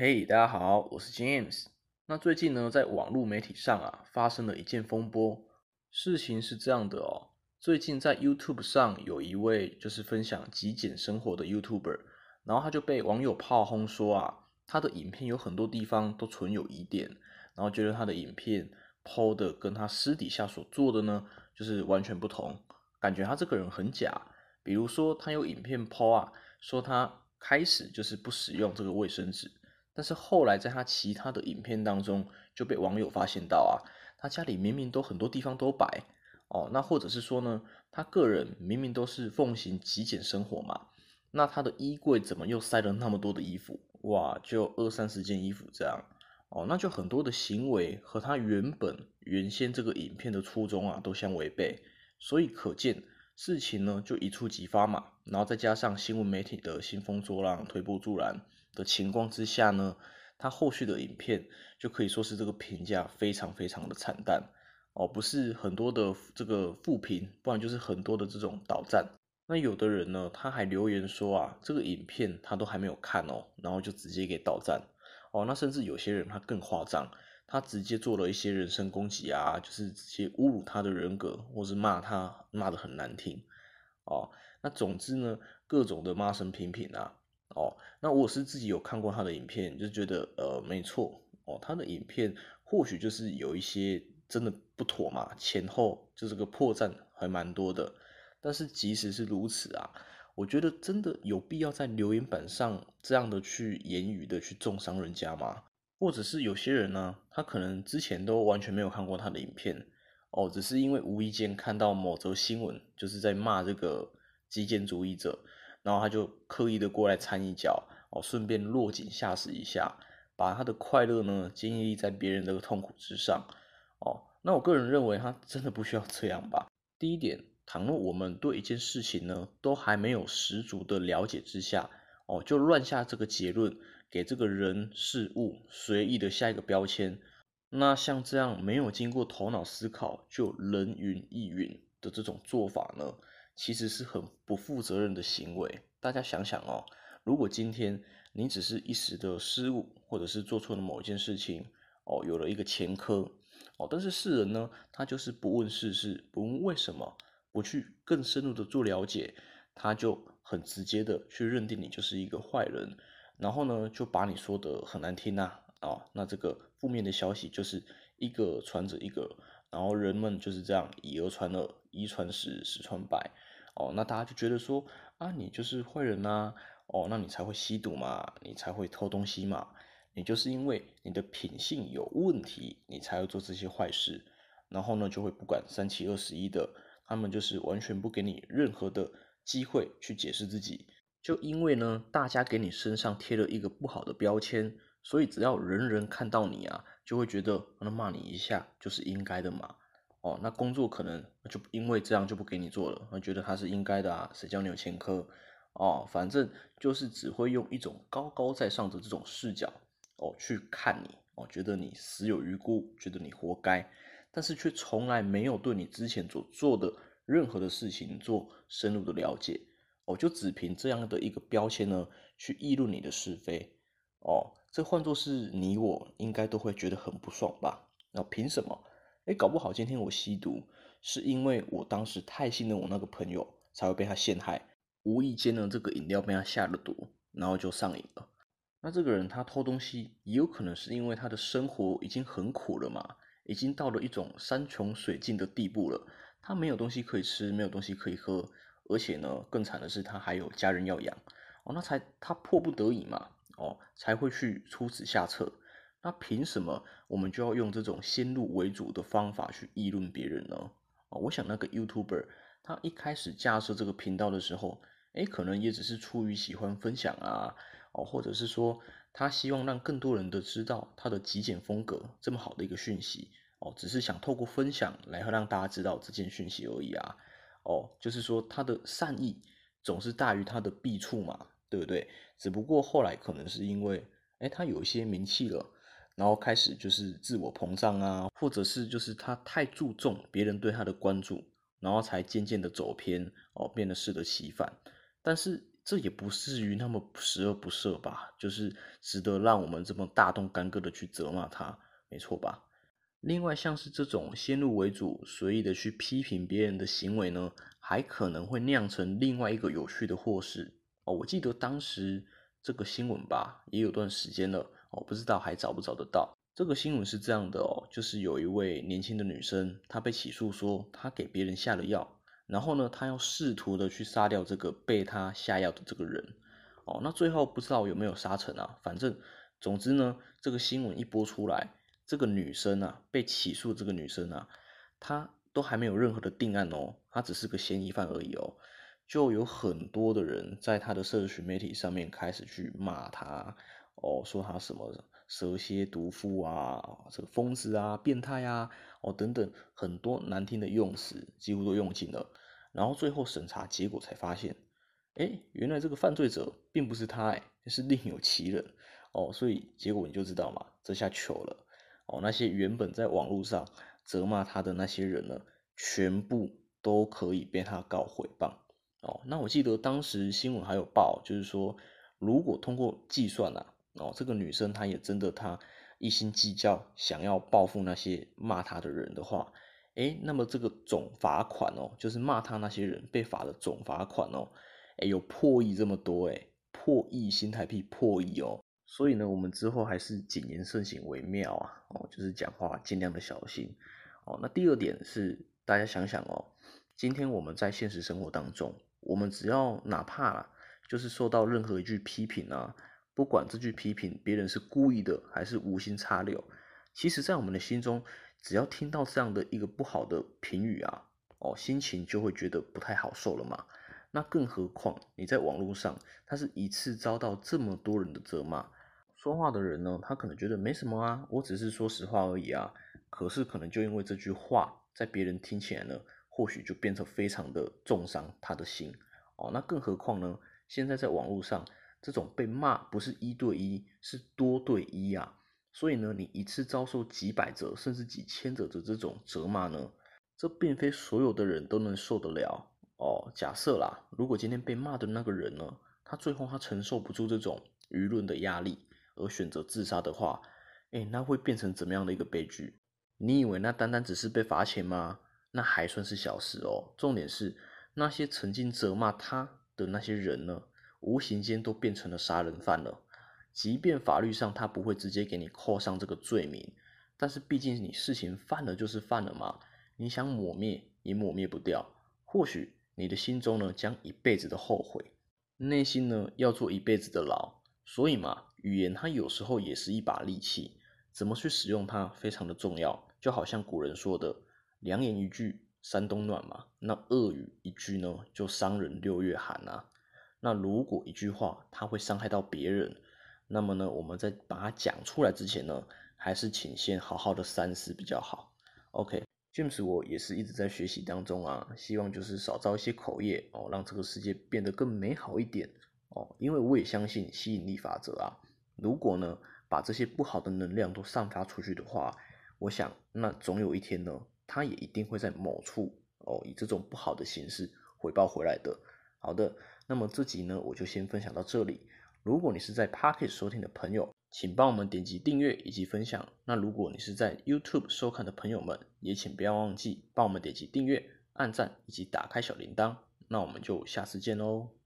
嘿，大家好，我是 James。那最近呢，在网络媒体上啊，发生了一件风波。事情是这样的哦，最近在 YouTube 上有一位就是分享极简生活的 YouTuber，然后他就被网友炮轰说啊，他的影片有很多地方都存有疑点，然后觉得他的影片抛的跟他私底下所做的呢，就是完全不同，感觉他这个人很假。比如说，他有影片抛啊，说他开始就是不使用这个卫生纸。但是后来在他其他的影片当中就被网友发现到啊，他家里明明都很多地方都摆哦，那或者是说呢，他个人明明都是奉行极简生活嘛，那他的衣柜怎么又塞了那么多的衣服？哇，就二三十件衣服这样哦，那就很多的行为和他原本原先这个影片的初衷啊都相违背，所以可见事情呢就一触即发嘛，然后再加上新闻媒体的兴风作浪、推波助澜。的情况之下呢，他后续的影片就可以说是这个评价非常非常的惨淡哦，不是很多的这个负评，不然就是很多的这种导赞。那有的人呢，他还留言说啊，这个影片他都还没有看哦，然后就直接给导赞哦。那甚至有些人他更夸张，他直接做了一些人身攻击啊，就是直接侮辱他的人格，或是骂他骂的很难听哦。那总之呢，各种的骂声频频啊。哦，那我是自己有看过他的影片，就觉得呃没错哦，他的影片或许就是有一些真的不妥嘛，前后就这个破绽还蛮多的。但是即使是如此啊，我觉得真的有必要在留言板上这样的去言语的去重伤人家吗？或者是有些人呢，他可能之前都完全没有看过他的影片哦，只是因为无意间看到某则新闻，就是在骂这个极简主义者。然后他就刻意的过来掺一脚哦，顺便落井下石一下，把他的快乐呢建立在别人的痛苦之上哦。那我个人认为他真的不需要这样吧。第一点，倘若我们对一件事情呢都还没有十足的了解之下哦，就乱下这个结论，给这个人事物随意的下一个标签，那像这样没有经过头脑思考就人云亦云的这种做法呢？其实是很不负责任的行为。大家想想哦，如果今天你只是一时的失误，或者是做错了某一件事情，哦，有了一个前科，哦，但是世人呢，他就是不问世事，不问为什么，不去更深入的做了解，他就很直接的去认定你就是一个坏人，然后呢，就把你说的很难听呐，哦，那这个负面的消息就是一个传着一个，然后人们就是这样以讹传讹，一传十，十传百。哦，那大家就觉得说啊，你就是坏人呐，哦，那你才会吸毒嘛，你才会偷东西嘛，你就是因为你的品性有问题，你才要做这些坏事，然后呢，就会不管三七二十一的，他们就是完全不给你任何的机会去解释自己，就因为呢，大家给你身上贴了一个不好的标签，所以只要人人看到你啊，就会觉得那骂你一下就是应该的嘛。哦，那工作可能就因为这样就不给你做了，那觉得他是应该的啊，谁叫你有前科？哦，反正就是只会用一种高高在上的这种视角哦去看你，哦觉得你死有余辜，觉得你活该，但是却从来没有对你之前所做的任何的事情做深入的了解，哦就只凭这样的一个标签呢去议论你的是非，哦这换作是你我应该都会觉得很不爽吧？那凭什么？哎，搞不好今天我吸毒，是因为我当时太信任我那个朋友，才会被他陷害。无意间呢，这个饮料被他下了毒，然后就上瘾了。那这个人他偷东西，也有可能是因为他的生活已经很苦了嘛，已经到了一种山穷水尽的地步了。他没有东西可以吃，没有东西可以喝，而且呢，更惨的是他还有家人要养。哦，那才他迫不得已嘛，哦，才会去出此下策。那凭什么我们就要用这种先入为主的方法去议论别人呢？啊，我想那个 YouTuber 他一开始架设这个频道的时候，哎，可能也只是出于喜欢分享啊，哦，或者是说他希望让更多人的知道他的极简风格这么好的一个讯息，哦，只是想透过分享来让大家知道这件讯息而已啊，哦，就是说他的善意总是大于他的弊处嘛，对不对？只不过后来可能是因为，哎，他有一些名气了。然后开始就是自我膨胀啊，或者是就是他太注重别人对他的关注，然后才渐渐的走偏哦，变得适得其反。但是这也不至于那么十恶不赦吧？就是值得让我们这么大动干戈的去责骂他，没错吧？另外，像是这种先入为主、随意的去批评别人的行为呢，还可能会酿成另外一个有趣的祸事哦。我记得当时这个新闻吧，也有段时间了哦，不知道还找不找得到。这个新闻是这样的哦，就是有一位年轻的女生，她被起诉说她给别人下了药，然后呢，她要试图的去杀掉这个被她下药的这个人哦。那最后不知道有没有杀成啊？反正总之呢，这个新闻一播出来。这个女生啊，被起诉这个女生啊，她都还没有任何的定案哦，她只是个嫌疑犯而已哦，就有很多的人在她的社群媒体上面开始去骂她哦，说他什么蛇蝎毒妇啊，这个疯子啊，变态啊，哦等等很多难听的用词，几乎都用尽了，然后最后审查结果才发现，哎，原来这个犯罪者并不是他，哎，是另有其人哦，所以结果你就知道嘛，这下糗了。哦，那些原本在网络上责骂他的那些人呢，全部都可以被他告诽谤。哦，那我记得当时新闻还有报，就是说，如果通过计算啊，哦，这个女生她也真的她一心计较，想要报复那些骂她的人的话，诶，那么这个总罚款哦，就是骂她那些人被罚的总罚款哦，诶，有破亿这么多，诶，破亿新台币破亿哦。所以呢，我们之后还是谨言慎行为妙啊，哦，就是讲话尽量的小心，哦。那第二点是，大家想想哦，今天我们在现实生活当中，我们只要哪怕就是受到任何一句批评啊，不管这句批评别人是故意的还是无心插柳，其实在我们的心中，只要听到这样的一个不好的评语啊，哦，心情就会觉得不太好受了嘛。那更何况你在网络上，他是一次遭到这么多人的责骂。说话的人呢，他可能觉得没什么啊，我只是说实话而已啊。可是可能就因为这句话，在别人听起来呢，或许就变成非常的重伤他的心哦。那更何况呢，现在在网络上，这种被骂不是一对一，是多对一啊。所以呢，你一次遭受几百折甚至几千折的这种责骂呢，这并非所有的人都能受得了哦。假设啦，如果今天被骂的那个人呢，他最后他承受不住这种舆论的压力。而选择自杀的话，哎，那会变成怎么样的一个悲剧？你以为那单单只是被罚钱吗？那还算是小事哦。重点是那些曾经责骂他的那些人呢，无形间都变成了杀人犯了。即便法律上他不会直接给你扣上这个罪名，但是毕竟你事情犯了就是犯了嘛，你想抹灭也抹灭不掉。或许你的心中呢将一辈子的后悔，内心呢要做一辈子的牢。所以嘛。语言它有时候也是一把利器，怎么去使用它非常的重要。就好像古人说的“良言一句三冬暖”嘛，那恶语一句呢，就伤人六月寒啊。那如果一句话它会伤害到别人，那么呢，我们在把它讲出来之前呢，还是请先好好的三思比较好。OK，James，我也是一直在学习当中啊，希望就是少造一些口业哦，让这个世界变得更美好一点哦。因为我也相信吸引力法则啊。如果呢，把这些不好的能量都散发出去的话，我想那总有一天呢，它也一定会在某处哦，以这种不好的形式回报回来的。好的，那么这集呢，我就先分享到这里。如果你是在 Pocket 收听的朋友，请帮我们点击订阅以及分享。那如果你是在 YouTube 收看的朋友们，也请不要忘记帮我们点击订阅、按赞以及打开小铃铛。那我们就下次见喽。